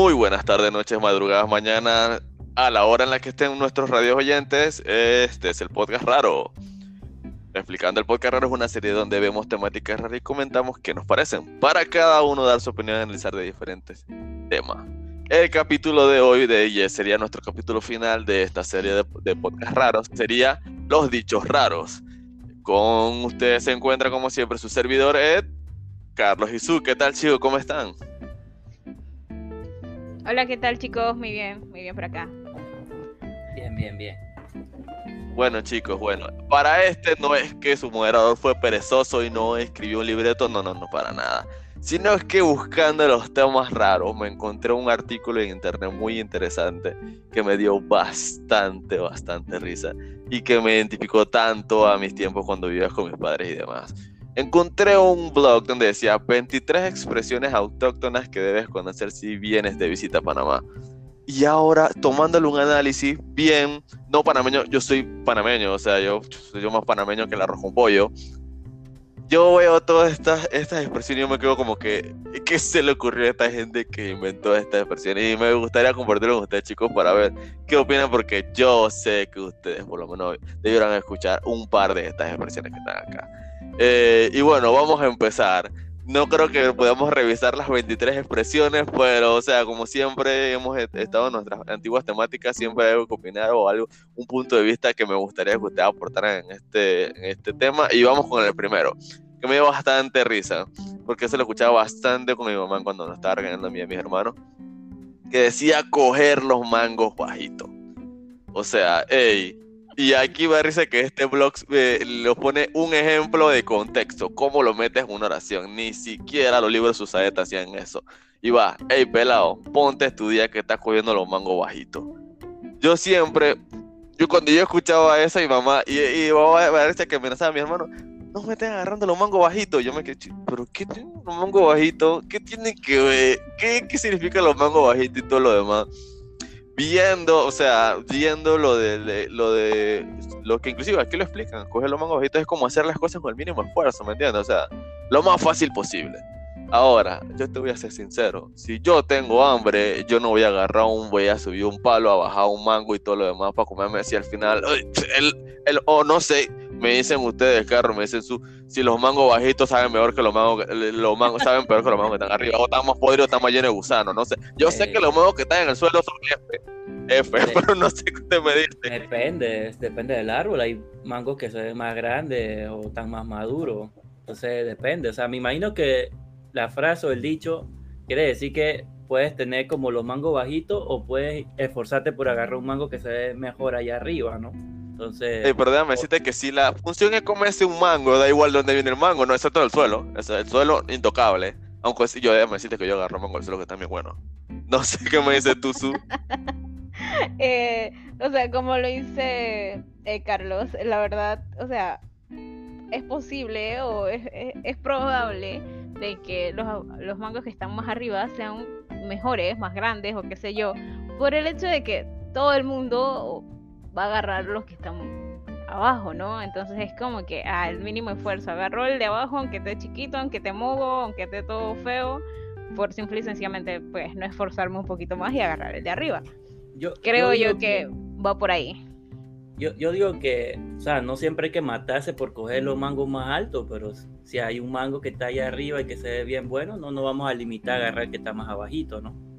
Muy buenas tardes, noches, madrugadas, mañana, a la hora en la que estén nuestros radios oyentes. Este es el podcast raro. Explicando el podcast raro es una serie donde vemos temáticas raras y comentamos qué nos parecen. Para cada uno dar su opinión y analizar de diferentes temas. El capítulo de hoy de ella sería nuestro capítulo final de esta serie de, de podcast raros. Sería Los Dichos Raros. Con ustedes se encuentra como siempre su servidor Ed, Carlos y Su. ¿Qué tal chicos? ¿Cómo están? Hola, ¿qué tal chicos? Muy bien, muy bien por acá. Bien, bien, bien. Bueno chicos, bueno, para este no es que su moderador fue perezoso y no escribió un libreto, no, no, no, para nada. Sino es que buscando los temas raros me encontré un artículo en internet muy interesante que me dio bastante, bastante risa y que me identificó tanto a mis tiempos cuando vivía con mis padres y demás. Encontré un blog donde decía 23 expresiones autóctonas que debes conocer si vienes de visita a Panamá. Y ahora, tomándole un análisis bien, no panameño, yo soy panameño, o sea, yo soy más panameño que el arroz con pollo. Yo veo todas estas, estas expresiones y me quedo como que, ¿qué se le ocurrió a esta gente que inventó estas expresiones? Y me gustaría compartirlo con ustedes, chicos, para ver qué opinan, porque yo sé que ustedes, por lo menos, debieran escuchar un par de estas expresiones que están acá. Eh, y bueno, vamos a empezar. No creo que podamos revisar las 23 expresiones, pero, o sea, como siempre hemos estado en nuestras antiguas temáticas, siempre hay que opinar o algo, un punto de vista que me gustaría que ustedes aportaran en este, en este tema. Y vamos con el primero, que me dio bastante risa, porque se lo escuchaba bastante con mi mamá cuando nos estaba regañando a mí y a mis hermanos, que decía coger los mangos bajitos. O sea, hey, y aquí va a que este blog eh, lo pone un ejemplo de contexto, cómo lo metes en una oración. Ni siquiera los libros de Susaeta hacían eso. Y va, hey pelado, ponte a estudiar que estás cogiendo los mangos bajitos. Yo siempre, yo cuando yo escuchaba eso, mi mamá, y, y a ver que amenazaba a mi hermano, no me estén agarrando los mangos bajitos. Yo me quedé, pero ¿qué tiene los mangos bajitos? ¿Qué tiene que ver? ¿Qué, qué significa los mangos bajitos y todo lo demás? Viendo, o sea, viendo lo de, lo de lo que inclusive aquí lo explican, coger los mangos es como hacer las cosas con el mínimo esfuerzo, ¿me entiendes? O sea, lo más fácil posible. Ahora, yo te voy a ser sincero, si yo tengo hambre, yo no voy a agarrar un, voy a subir un palo, a bajar un mango y todo lo demás para comerme así al final, el, el, o no sé, me dicen ustedes, carro, me dicen su, si los mangos bajitos saben mejor que los mangos, los mangos saben peor que los mangos que están arriba, o están más podridos, están más llenos de gusanos, no sé. Yo sé que los mangos que están en el suelo son F, F, pero no sé qué usted me dice. Depende, depende del árbol, hay mangos que se ven más grandes o están más maduros, entonces depende, o sea, me imagino que la frase o el dicho quiere decir que puedes tener como los mangos bajitos o puedes esforzarte por agarrar un mango que se ve mejor allá arriba, ¿no? Entonces. Pero déjame decirte que si la función es comerse un mango, da igual dónde viene el mango, no, es todo el suelo. Es el suelo intocable. Aunque sí, yo déjame decirte que yo agarro mango del suelo que también bueno. No sé qué me dice tú, Su. eh, o sea, como lo dice eh, Carlos, la verdad, o sea, es posible o es, es, es probable de que los, los mangos que están más arriba sean mejores, más grandes o qué sé yo, por el hecho de que todo el mundo va a agarrar los que están abajo, ¿no? Entonces es como que al ah, mínimo esfuerzo, agarró el de abajo, aunque esté chiquito, aunque esté mogo, aunque esté todo feo, por simple y sencillamente, pues no esforzarme un poquito más y agarrar el de arriba. Yo, Creo yo, yo que, va por ahí. Yo, yo digo que, o sea, no siempre hay que matarse por coger los mangos más altos, pero si hay un mango que está allá arriba y que se ve bien bueno, no nos vamos a limitar a agarrar el que está más abajito, ¿no?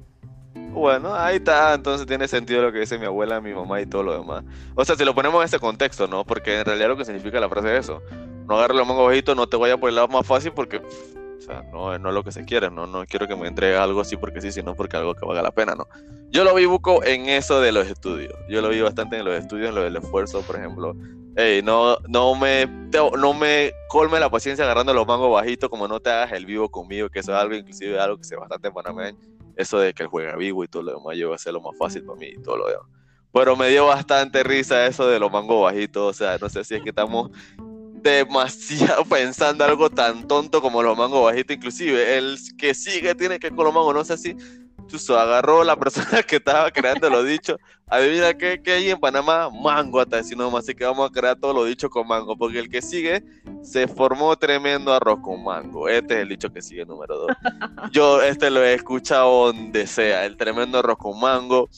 Bueno, ahí está, entonces tiene sentido lo que dice mi abuela, mi mamá y todo lo demás. O sea, si lo ponemos en este contexto, ¿no? Porque en realidad lo que significa la frase es eso. No agarres los mangos bajitos, no te vayas por el lado más fácil porque, o sea, no, no es lo que se quiere, ¿no? No quiero que me entregue algo así porque sí, sino porque algo que valga la pena, ¿no? Yo lo vi buco en eso de los estudios. Yo lo vi bastante en los estudios, en lo del esfuerzo, por ejemplo. Ey, no, no, me, no me colme la paciencia agarrando los mangos bajitos como no te hagas el vivo conmigo, que eso es algo, inclusive algo que se bastante en Panamá eso de que él juega vivo y todo lo demás, yo iba a ser lo más fácil para mí y todo lo demás. Pero me dio bastante risa eso de los mangos bajitos, o sea, no sé si es que estamos demasiado pensando algo tan tonto como los mangos bajitos, inclusive el que sigue tiene que con los mangos, no sé si Chuso agarró la persona que estaba creando los dichos. Adivina qué, qué hay en Panamá, mango hasta decir nomás, así que vamos a crear todos los dichos con mango, porque el que sigue se formó tremendo arroz con mango. Este es el dicho que sigue número dos. Yo este lo he escuchado donde sea, el tremendo arroz con mango.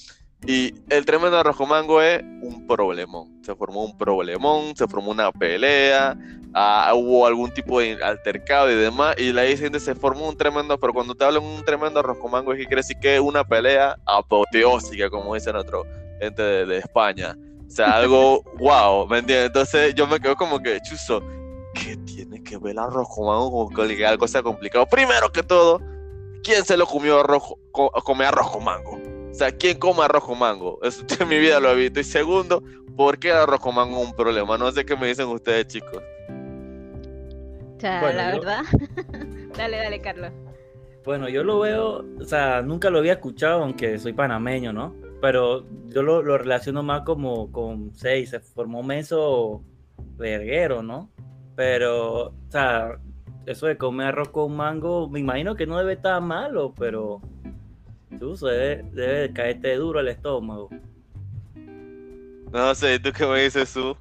Y el tremendo arroz con mango es un problemón. Se formó un problemón, se formó una pelea, ah, hubo algún tipo de altercado y demás. Y la gente se formó un tremendo, pero cuando te hablan un tremendo arroz con mango, es que decir que es una pelea apoteósica, como dicen otros gente de, España. O sea, algo wow, ¿me entiendes? Entonces yo me quedo como que, chuzo, ¿qué tiene que ver el arroz con mango con que algo sea complicado? Primero que todo, ¿quién se lo comió arroz, come arroz con mango? O sea, ¿quién come arroz con mango? Eso en mi vida lo he visto. Y segundo, ¿por qué el arroz con mango es un problema? No sé qué me dicen ustedes, chicos. O sea, la verdad. dale, dale, Carlos. Bueno, yo lo veo, o sea, nunca lo había escuchado, aunque soy panameño, ¿no? Pero yo lo, lo relaciono más como con, seis, se formó meso verguero, ¿no? Pero, o sea, eso de comer arroz con mango, me imagino que no debe estar malo, pero Tú debe, debe caerte duro el estómago. No sé, ¿tú qué me dices, tú?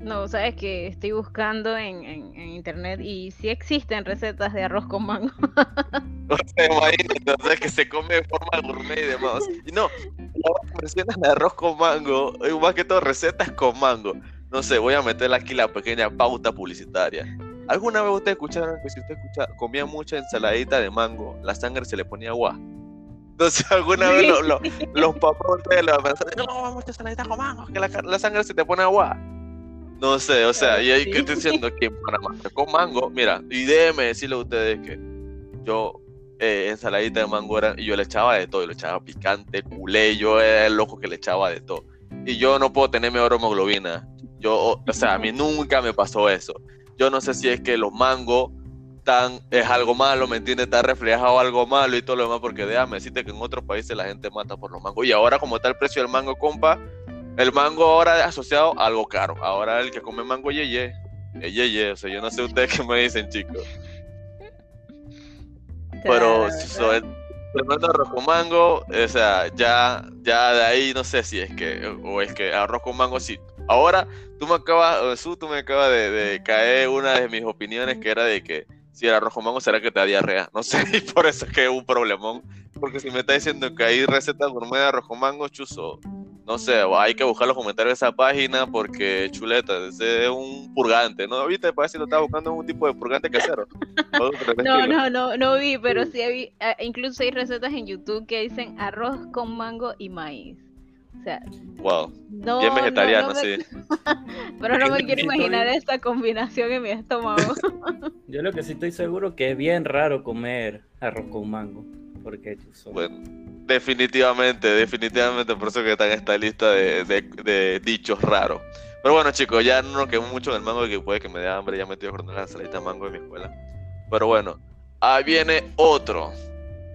No, sabes que estoy buscando en, internet y sí existen recetas de arroz con mango. No sé, imagínate, o sea, que se come de forma gourmet y demás. Y no, recetas de arroz con mango, más que todo recetas con mango. No sé, voy a meterle aquí la pequeña pauta publicitaria. ¿Alguna vez ustedes escucharon que si usted escucha, comía mucha ensaladita de mango, la sangre se le ponía agua? Entonces, alguna vez los papás de la no, vamos a saladita con mango, que la, sangre se te pone agua. No sé, o sea, y ahí que estoy diciendo que en Panamá con mango, mira, y déjeme decirle a ustedes que yo eh, ensaladita de mango era, y yo le echaba de todo, yo le echaba picante, culé, yo era el loco que le echaba de todo. Y yo no puedo tener mejor hemoglobina. Yo, o sea, a mí nunca me pasó eso. Yo no sé si es que los mangos es algo malo, ¿me entiendes? Está reflejado algo malo y todo lo demás, porque déjame decirte que en otros países la gente mata por los mangos. Y ahora, como está el precio del mango, compa, el mango ahora es asociado a algo caro. Ahora el que come mango, yeye, es yeye. O sea, yo no sé ustedes qué me dicen, chicos. Pero soy el arroz con mango, o sea, ya, ya de ahí no sé si es que, o es que arroz con mango sí. Ahora, tú me acabas, tú me acabas de, de caer una de mis opiniones que era de que si era rojo mango, será que te da diarrea. No sé, y por eso es que es un problemón. Porque si me está diciendo que hay recetas gourmet de rojo mango, chuzo, no sé, hay que buscar los comentarios de esa página porque chuleta, ese es un purgante, ¿no? ¿Viste? Parece que lo estaba buscando un tipo de purgante casero. no, no, no, no vi, pero sí vi, eh, incluso hay recetas en YouTube que dicen arroz con mango y maíz. O sea, wow. bien vegetariano, sí. Pero no me quiero imaginar esta combinación en mi estómago. Yo lo que sí estoy seguro que es bien raro comer arroz con mango. Porque bueno, definitivamente, definitivamente por eso que está en esta lista de, dichos raros. Pero bueno, chicos, ya no nos quedamos mucho en el mango que puede que me dé hambre. Ya me estoy acordando la salita de mango de mi escuela. Pero bueno, ahí viene otro.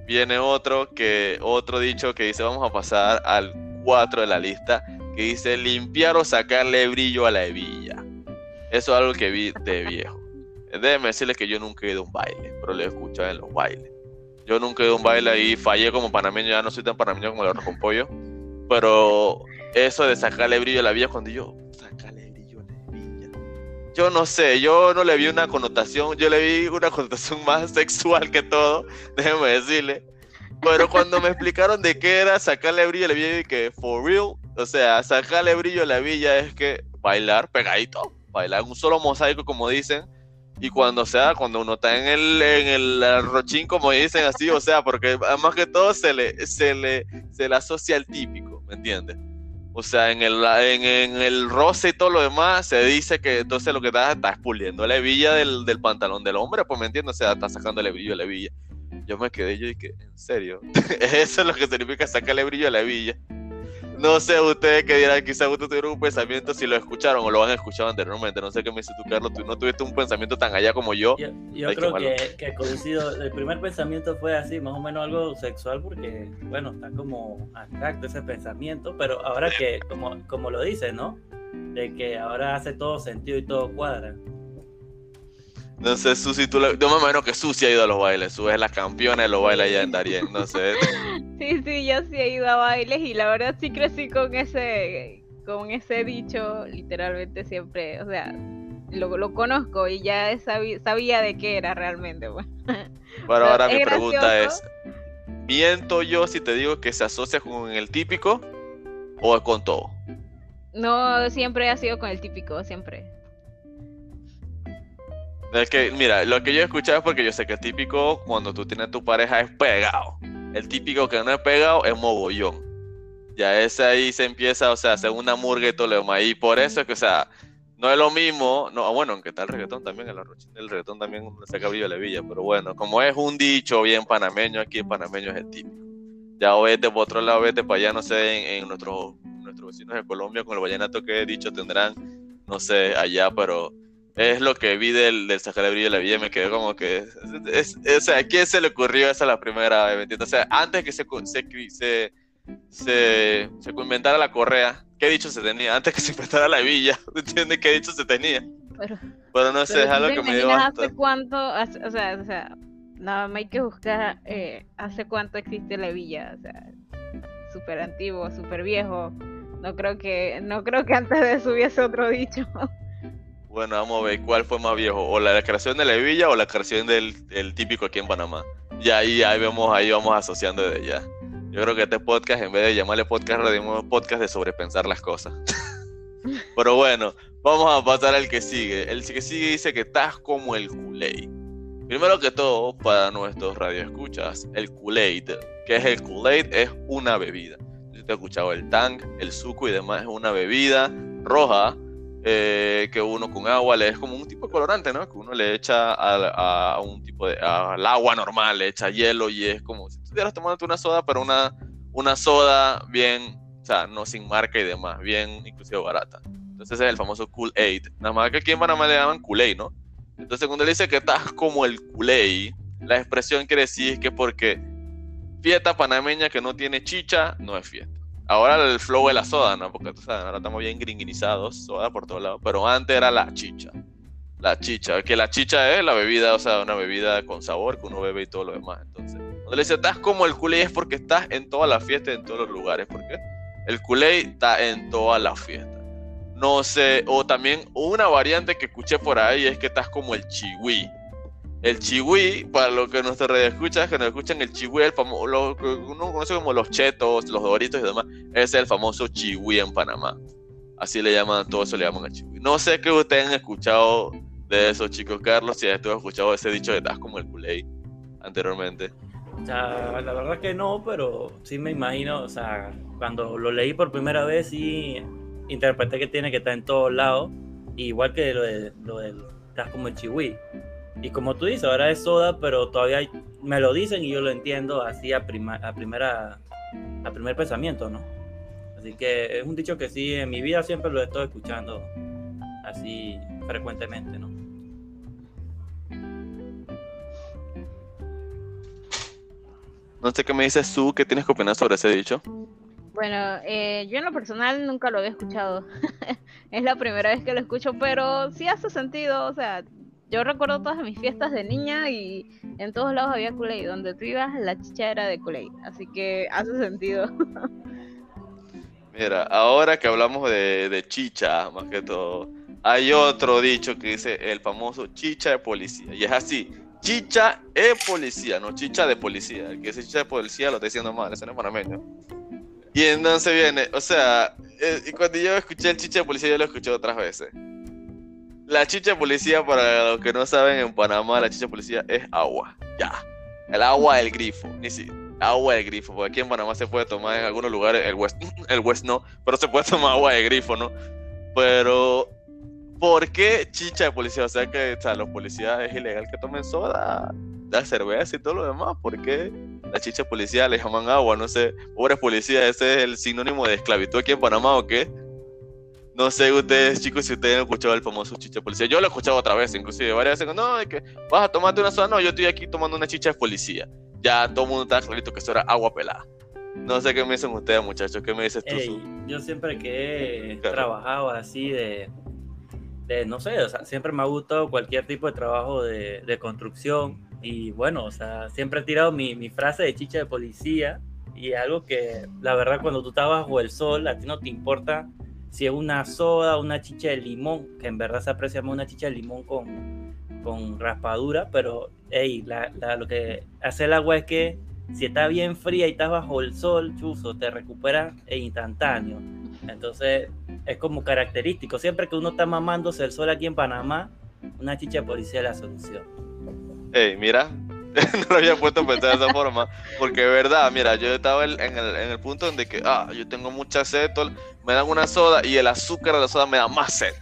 Viene otro que otro dicho que dice vamos a pasar al 4 de la lista que dice limpiar o sacarle brillo a la hebilla. Eso es algo que vi de viejo. Déjeme decirles que yo nunca he ido a un baile, pero lo he escuchado en los bailes. Yo nunca he ido a un baile y fallé como panameño, ya no soy tan panameño como el arroz con pollo. Pero eso de sacarle brillo a la hebilla, cuando yo, sacarle brillo a la hebilla. Yo no sé, yo no le vi una connotación, yo le vi una connotación más sexual que todo, déjeme decirle. Pero cuando me explicaron de qué era sacarle brillo a la villa, que for real, o sea, sacarle brillo a la villa es que bailar pegadito, bailar un solo mosaico, como dicen. Y cuando sea, cuando uno está en el, en el rochín, como dicen así, o sea, porque más que todo se le, se le, se le asocia al típico, ¿me entiendes? O sea, en el, en, el roce y todo lo demás, se dice que entonces lo que está, está expuliendo la hebilla del, del pantalón del hombre, pues me entiendes, o sea, está sacando el brillo a la hebilla yo me quedé yo y que, ¿en serio? Eso es lo que significa sacarle brillo a la villa. No sé ustedes que dirán, quizás ustedes tuvieron un pensamiento si lo escucharon o lo han escuchado anteriormente. No sé qué me dices tú, Carlos. Tú no tuviste un pensamiento tan allá como yo. Yo, creo que, que, coincido. El primer pensamiento fue así, más o menos algo sexual, porque, bueno, está como abstracto ese pensamiento. Pero ahora que, como, como lo dices, ¿no? De que ahora hace todo sentido y todo cuadra. No sé, Susi, tú, yo me imagino que Susi ha ido a los bailes. Su es la campeona de los bailes allá en Darien, no sé. Sí, sí, yo sí he ido a bailes y la verdad sí crecí con ese, con ese dicho, literalmente siempre, o sea, lo, lo conozco y ya sabía, sabía de qué era realmente. Pues. Bueno, ahora mi pregunta es, ¿miento yo si te digo que se asocia con el típico o con todo? No, siempre ha sido con el típico, siempre. Es que, mira, lo que yo he escuchado es porque yo sé que el típico cuando tú tienes tu pareja es pegado. El típico que no es pegado es mogollón. Ya ese ahí se empieza, o sea, segunda murga y todo. Y por eso es que, o sea, no es lo mismo, no, bueno, aunque está el reggaetón también, el, el reggaetón también se cabrillo de villa, pero bueno, como es un dicho bien panameño, aquí en panameño es el típico. Ya vete por otro lado, vete para allá, no sé, en, nuestros, nuestros vecinos de Colombia con el vallenato que he dicho tendrán, no sé, allá, pero es lo que vi del, del de la Villa, me quedé como que, es, o sea, ¿a quién se le ocurrió esa la primera vez? O sea, antes que se, se, se, se, inventara la correa, ¿qué dicho se tenía? Antes que se inventara la villa, ¿entiendes qué dicho se tenía? Pero, no sé, es algo que me dio ¿Hace cuánto, o sea, o sea, nada más hay que buscar eh, hace cuánto existe la villa, o sea, súper antiguo, súper viejo. No creo que, no creo que antes de eso hubiese otro dicho. Bueno, vamos a ver cuál fue más viejo, o la creación de la villa o la creación del, típico aquí en Panamá. Y ahí, ahí vemos, ahí vamos asociando desde ya. Yo creo que este podcast, en vez de llamarle podcast, un podcast de sobrepensar las cosas. Pero bueno, vamos a pasar al que sigue. El que sigue dice que estás como el Kool-Aid. Primero que todo, para nuestros radioescuchas, el Kool-Aid, que es el Kool-Aid, es una bebida. Si te he escuchado el Tang, el suco y demás, es una bebida roja eh, que uno con agua le es como un tipo de colorante, ¿no? Que uno le echa a, un tipo de, al agua normal, le echa hielo y es como si estuvieras tomando una soda, pero una, una soda bien, o sea, no sin marca y demás, bien inclusive barata. Entonces es el famoso Kool-Aid. Nada más que aquí en Panamá le llaman Kool-Aid, ¿no? Entonces cuando le dice que estás como el Kool-Aid, la expresión quiere decir que porque fiesta panameña que no tiene chicha, no es fiesta. Ahora el flow de la soda, ¿no? Porque tú sabes, ahora estamos bien gringuinizados, soda por todos lados. Pero antes era la chicha. La chicha, que la chicha es la bebida, o sea, una bebida con sabor que uno bebe y todo lo demás. Entonces, cuando le dice, estás como el culé es porque estás en todas las fiestas, en todos los lugares. ¿Por qué? El culé está en todas las fiestas. No sé, o también una variante que escuché por ahí es que estás como el chihui. El chihui, para lo que nuestra red escucha, que nos escuchan el chihui, el famoso, lo uno conoce como los chetos, los doritos y demás, es el famoso chihui en Panamá. Así le llaman, todo eso le llaman el chihui. No sé qué ustedes han escuchado de esos chicos, Carlos, si has escuchado ese dicho de estás como el culé anteriormente. O sea, la verdad que no, pero sí me imagino, o sea, cuando lo leí por primera vez sí interpreté que tiene que estar en todos lados, igual que lo de lo del estás como el chihui. Y como tú dices, ahora es soda, pero todavía me lo dicen y yo lo entiendo así a, a primera a primer pensamiento, ¿no? Así que es un dicho que sí, en mi vida siempre lo he estado escuchando así frecuentemente, ¿no? No sé qué me dices tú, ¿qué tienes que opinar sobre ese dicho? Bueno, eh, yo en lo personal nunca lo había escuchado. es la primera vez que lo escucho, pero sí hace sentido, o sea, yo recuerdo todas mis fiestas de niña y en todos lados había kool Donde tú ibas, la chicha era de kool Así que hace sentido. Mira, ahora que hablamos de, chicha, más que todo, hay otro dicho que dice el famoso chicha de policía. Y es así, chicha es policía, no chicha de policía. El que dice chicha de policía lo está diciendo mal, ese no es panameño. Y entonces viene, o sea, eh, y cuando yo escuché el chicha de policía, yo lo escuché otras veces. La chicha policía, para los que no saben, en Panamá la chicha policía es agua. Ya. El agua del grifo. Ni si, agua del grifo. Porque aquí en Panamá se puede tomar en algunos lugares, el West, el West no, pero se puede tomar agua de grifo, ¿no? Pero, ¿por qué chicha de policía? O sea que o sea, los policías es ilegal que tomen soda, la cerveza y todo lo demás. ¿Por qué la chicha de policía le llaman agua? No sé, pobres policías, ese es el sinónimo de esclavitud aquí en Panamá o qué? No sé ustedes, chicos, si ustedes han escuchado el famoso chicha de policía. Yo lo he escuchado otra vez, inclusive varias veces. No, es que vas a tomarte una soda. No, yo estoy aquí tomando una chicha de policía. Ya todo el mundo está clarito que eso era agua pelada. No sé qué me dicen ustedes, muchachos. ¿Qué me dices tú? yo siempre que he trabajado así de, no sé, o sea, siempre me ha gustado cualquier tipo de trabajo de, de construcción y bueno, o sea, siempre he tirado mi, mi, frase de chicha de policía y algo que la verdad cuando tú estás bajo el sol a ti no te importa si es una soda, una chicha de limón, que en verdad se aprecia más una chicha de limón con, con raspadura, pero hey, la, lo que hace el agua es que si está bien fría y estás bajo el sol, chuzo, te recupera e instantáneo. Entonces es como característico. Siempre que uno está mamándose el sol aquí en Panamá, una chicha de policía es la solución. Hey, mira, no lo había puesto a pensar de esa forma, porque es verdad, mira, yo estaba en el, en el punto donde que, ah, yo tengo mucha sed, me dan una soda y el azúcar de la soda me da más sed.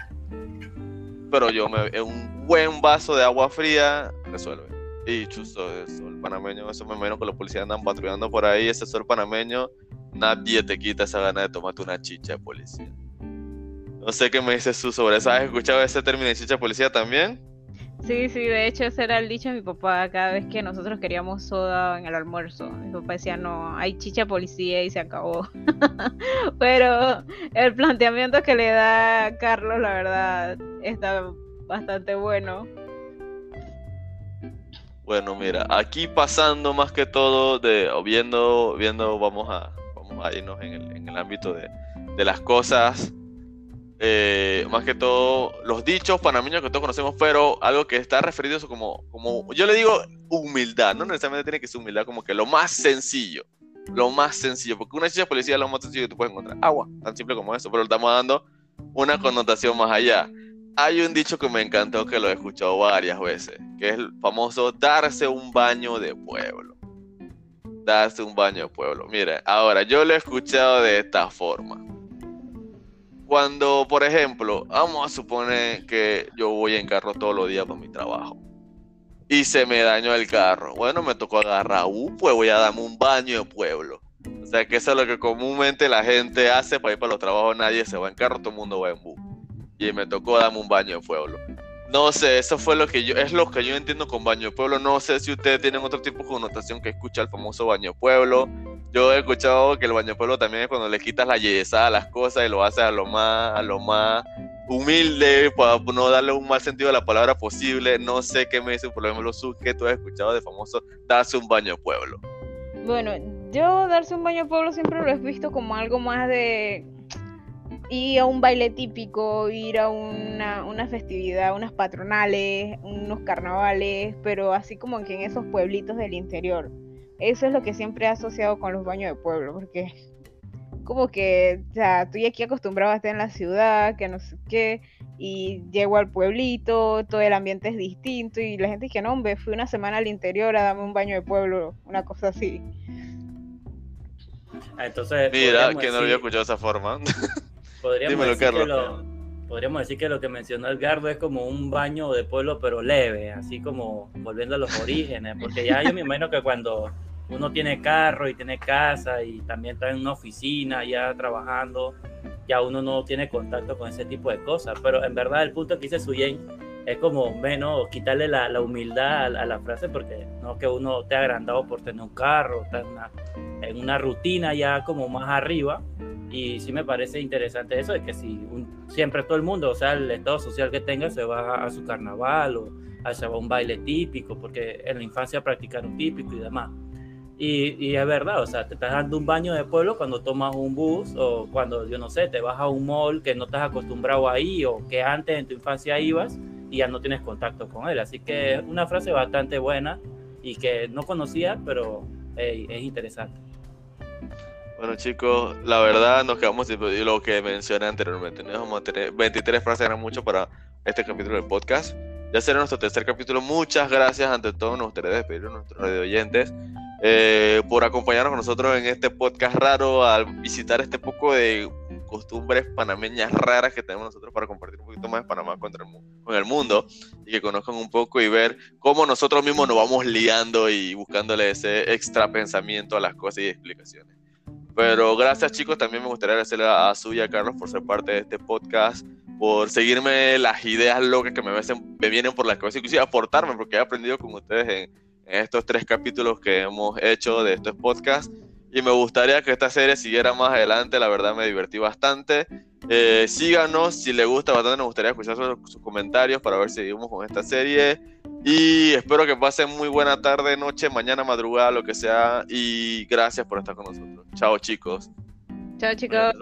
Pero yo, me, un buen vaso de agua fría resuelve. Y chuzo, el panameño, eso me imagino que los policías andan patrullando por ahí, ese sol panameño, nadie te quita esa gana de tomarte una chicha de policía. No sé qué me dices tú sobre eso. ¿Has escuchado ese término de chicha de policía también? Sí, sí, de hecho ese era el dicho de mi papá cada vez que nosotros queríamos soda en el almuerzo. Mi papá decía, no, hay chicha policía y se acabó. Pero el planteamiento que le da Carlos, la verdad, está bastante bueno. Bueno, mira, aquí pasando más que todo de, viendo, viendo, vamos a, vamos a irnos en el, en el ámbito de, de las cosas eh, más que todo los dichos panameños que todos conocemos, pero algo que está referido a como, como, yo le digo humildad, no necesariamente tiene que ser humildad, como que lo más sencillo, lo más sencillo, porque una chicha policía es lo más sencillo que tú puedes encontrar, agua, tan simple como eso, pero le estamos dando una connotación más allá. Hay un dicho que me encantó, que lo he escuchado varias veces, que es el famoso darse un baño de pueblo. Darse un baño de pueblo. Mire, ahora yo lo he escuchado de esta forma cuando, por ejemplo, vamos a suponer que yo voy en carro todos los días para mi trabajo y se me dañó el carro. Bueno, me tocó agarrar un pues voy a darme un baño de pueblo. O sea, que eso es lo que comúnmente la gente hace para ir para los trabajos. Nadie se va en carro, todo el mundo va en bus. Y me tocó darme un baño de pueblo. No sé, eso fue lo que yo, es lo que yo entiendo con baño de pueblo. No sé si ustedes tienen otro tipo de connotación que escucha el famoso baño de pueblo yo he escuchado que el baño pueblo también es cuando le quitas la yesa a las cosas y lo haces a lo más, a lo más humilde para no darle un mal sentido a la palabra posible. No sé qué me dice, por ejemplo, que tú has escuchado de famoso darse un baño pueblo. Bueno, yo darse un baño pueblo siempre lo he visto como algo más de ir a un baile típico, ir a una, una festividad, unas patronales, unos carnavales, pero así como que en esos pueblitos del interior eso es lo que siempre he asociado con los baños de pueblo, porque como que, o sea, estoy aquí acostumbrado a estar en la ciudad, que no sé qué, y llego al pueblito, todo el ambiente es distinto, y la gente dice, no, hombre, fui una semana al interior a darme un baño de pueblo, una cosa así. Ah, entonces, Mira, que no lo había escuchado de esa forma. Podríamos Dímelo, Carlos podríamos decir que lo que mencionó Edgardo es como un baño de pueblo, pero leve, así como volviendo a los orígenes, porque ya yo me imagino que cuando uno tiene carro y tiene casa y también está en una oficina ya trabajando, ya uno no tiene contacto con ese tipo de cosas, pero en verdad el punto que dice Suyen es como menos quitarle la, la humildad a, la frase porque no que uno ha agrandado por tener un carro, está en una, en una rutina ya como más arriba, y sí me parece interesante eso, de que si siempre todo el mundo, o sea, el estado social que tenga, se va a su carnaval o se va a un baile típico, porque en la infancia practicaron típico y demás. Y, y, es verdad, o sea, te estás dando un baño de pueblo cuando tomas un bus o cuando, yo no sé, te vas a un mall que no estás acostumbrado ahí o que antes en tu infancia ibas y ya no tienes contacto con él. Así que es una frase bastante buena y que no conocía, pero es interesante. Bueno chicos, la verdad nos quedamos sin lo que mencioné anteriormente. Nos vamos a tener 23 frases, eran mucho para este capítulo del podcast. Ya será nuestro tercer capítulo. Muchas gracias ante todo. Nos gustaría despedir a nuestros radio oyentes eh, por acompañarnos con nosotros en este podcast raro, al visitar este poco de costumbres panameñas raras que tenemos nosotros para compartir un poquito más de Panamá con el mundo y que conozcan un poco y ver cómo nosotros mismos nos vamos liando y buscándole ese extra pensamiento a las cosas y explicaciones. Pero gracias chicos, también me gustaría agradecerle a a Carlos por ser parte de este podcast, por seguirme las ideas locas que me, me vienen por la cabeza, inclusive aportarme, porque he aprendido con ustedes en, estos tres capítulos que hemos hecho de estos podcasts. Y me gustaría que esta serie siguiera más adelante, la verdad me divertí bastante. Eh, síganos, si les gusta bastante, nos gustaría escuchar sus, sus comentarios para ver si seguimos con esta serie. Y espero que pasen muy buena tarde, noche, mañana, madrugada, lo que sea. Y gracias por estar con nosotros. Chao, chicos. Chao, chicos.